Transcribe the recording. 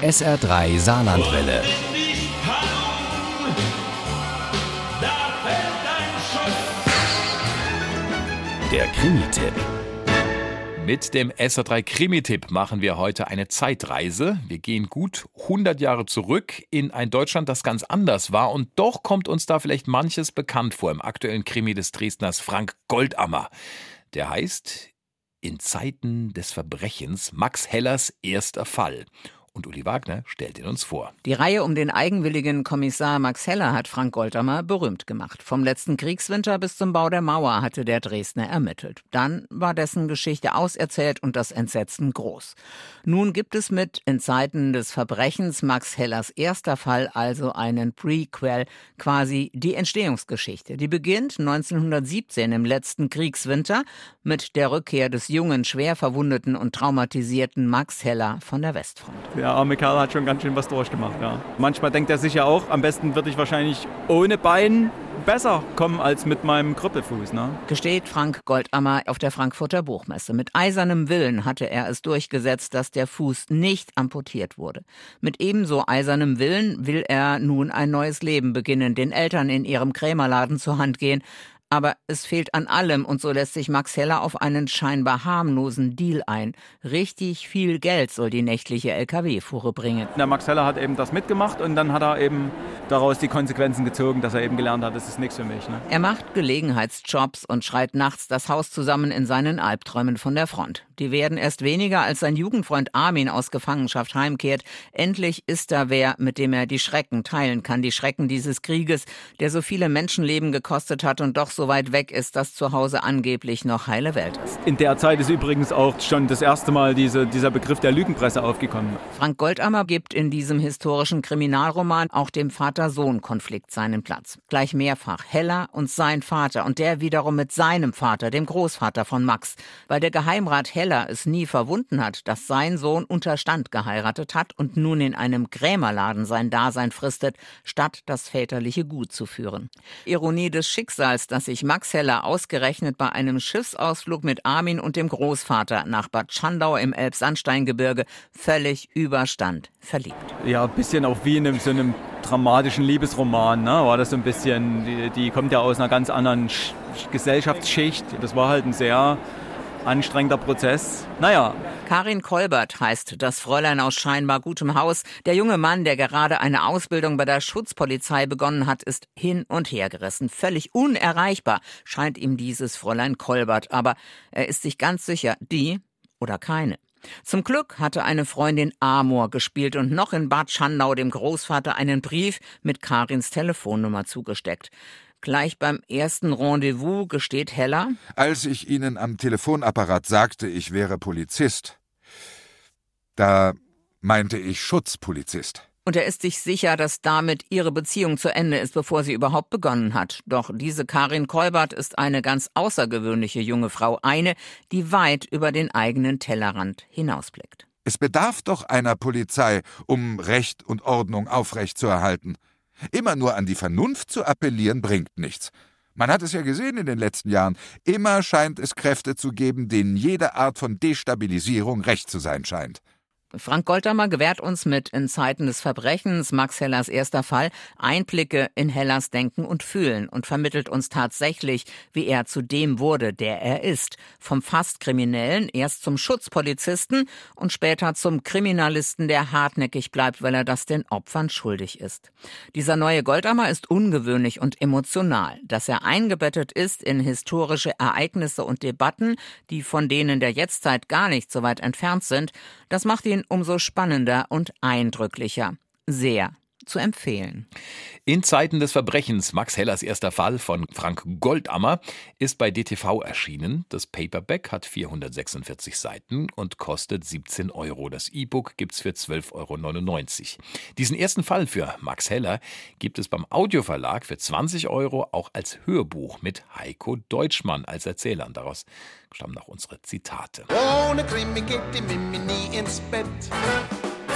SR3 Saarlandwelle. Der Krimi-Tipp. Mit dem SR3 Krimi-Tipp machen wir heute eine Zeitreise. Wir gehen gut 100 Jahre zurück in ein Deutschland, das ganz anders war. Und doch kommt uns da vielleicht manches bekannt vor im aktuellen Krimi des Dresdners Frank Goldammer. Der heißt In Zeiten des Verbrechens Max Hellers erster Fall. Und Uli Wagner stellt ihn uns vor. Die Reihe um den eigenwilligen Kommissar Max Heller hat Frank Goldammer berühmt gemacht. Vom letzten Kriegswinter bis zum Bau der Mauer hatte der Dresdner ermittelt. Dann war dessen Geschichte auserzählt und das Entsetzen groß. Nun gibt es mit In Zeiten des Verbrechens Max Hellers erster Fall also einen Prequel, quasi die Entstehungsgeschichte. Die beginnt 1917 im letzten Kriegswinter mit der Rückkehr des jungen, schwer verwundeten und traumatisierten Max Heller von der Westfront. Ja der arme Kerl hat schon ganz schön was durchgemacht. Ja. Manchmal denkt er sich ja auch, am besten würde ich wahrscheinlich ohne Bein besser kommen als mit meinem Krüppelfuß. Ne? Gesteht Frank Goldammer auf der Frankfurter Buchmesse. Mit eisernem Willen hatte er es durchgesetzt, dass der Fuß nicht amputiert wurde. Mit ebenso eisernem Willen will er nun ein neues Leben beginnen, den Eltern in ihrem Krämerladen zur Hand gehen, aber es fehlt an allem und so lässt sich Max Heller auf einen scheinbar harmlosen Deal ein. Richtig viel Geld soll die nächtliche Lkw-Fuhre bringen. Der Max Heller hat eben das mitgemacht und dann hat er eben daraus die Konsequenzen gezogen, dass er eben gelernt hat, das ist nichts für mich. Ne? Er macht Gelegenheitsjobs und schreit nachts das Haus zusammen in seinen Albträumen von der Front. Die werden erst weniger, als sein Jugendfreund Armin aus Gefangenschaft heimkehrt. Endlich ist da wer, mit dem er die Schrecken teilen kann, die Schrecken dieses Krieges, der so viele Menschenleben gekostet hat und doch so weit weg ist, dass zu Hause angeblich noch heile Welt ist. In der Zeit ist übrigens auch schon das erste Mal diese, dieser Begriff der Lügenpresse aufgekommen. Frank Goldammer gibt in diesem historischen Kriminalroman auch dem Vater-Sohn-Konflikt seinen Platz. Gleich mehrfach. Heller und sein Vater und der wiederum mit seinem Vater, dem Großvater von Max. Weil der Geheimrat Heller es nie verwunden hat, dass sein Sohn unter Stand geheiratet hat und nun in einem Krämerladen sein Dasein fristet, statt das väterliche Gut zu führen. Ironie des Schicksals, dass sich Max Heller ausgerechnet bei einem Schiffsausflug mit Armin und dem Großvater nach Bad Schandau im Elbsandsteingebirge völlig überstand verliebt. Ja, ein bisschen auch wie in einem, so einem dramatischen Liebesroman, ne? war das so ein bisschen, die, die kommt ja aus einer ganz anderen Sch Gesellschaftsschicht. Das war halt ein sehr anstrengender Prozess. Naja. Karin Kolbert heißt das Fräulein aus scheinbar gutem Haus. Der junge Mann, der gerade eine Ausbildung bei der Schutzpolizei begonnen hat, ist hin und her gerissen. Völlig unerreichbar scheint ihm dieses Fräulein Kolbert. Aber er ist sich ganz sicher, die oder keine. Zum Glück hatte eine Freundin Amor gespielt und noch in Bad Schandau dem Großvater einen Brief mit Karins Telefonnummer zugesteckt. Gleich beim ersten Rendezvous gesteht Heller. Als ich Ihnen am Telefonapparat sagte, ich wäre Polizist, da meinte ich Schutzpolizist. Und er ist sich sicher, dass damit ihre Beziehung zu Ende ist, bevor sie überhaupt begonnen hat. Doch diese Karin Kolbert ist eine ganz außergewöhnliche junge Frau, eine, die weit über den eigenen Tellerrand hinausblickt. Es bedarf doch einer Polizei, um Recht und Ordnung aufrechtzuerhalten. Immer nur an die Vernunft zu appellieren, bringt nichts. Man hat es ja gesehen in den letzten Jahren. Immer scheint es Kräfte zu geben, denen jede Art von Destabilisierung recht zu sein scheint. Frank Goldammer gewährt uns mit in Zeiten des Verbrechens, Max Hellers erster Fall, Einblicke in Hellers Denken und Fühlen und vermittelt uns tatsächlich, wie er zu dem wurde, der er ist. Vom fast Kriminellen erst zum Schutzpolizisten und später zum Kriminalisten, der hartnäckig bleibt, weil er das den Opfern schuldig ist. Dieser neue Goldammer ist ungewöhnlich und emotional. Dass er eingebettet ist in historische Ereignisse und Debatten, die von denen der Jetztzeit gar nicht so weit entfernt sind, das macht ihn umso spannender und eindrücklicher. Sehr zu empfehlen. In Zeiten des Verbrechens, Max Hellers erster Fall von Frank Goldammer, ist bei DTV erschienen. Das Paperback hat 446 Seiten und kostet 17 Euro. Das E-Book gibt's für 12,99 Euro. Diesen ersten Fall für Max Heller gibt es beim Audioverlag für 20 Euro auch als Hörbuch mit Heiko Deutschmann als Erzählern. Daraus stammen auch unsere Zitate. Ohne Krimi geht die Mimi nie ins Bett.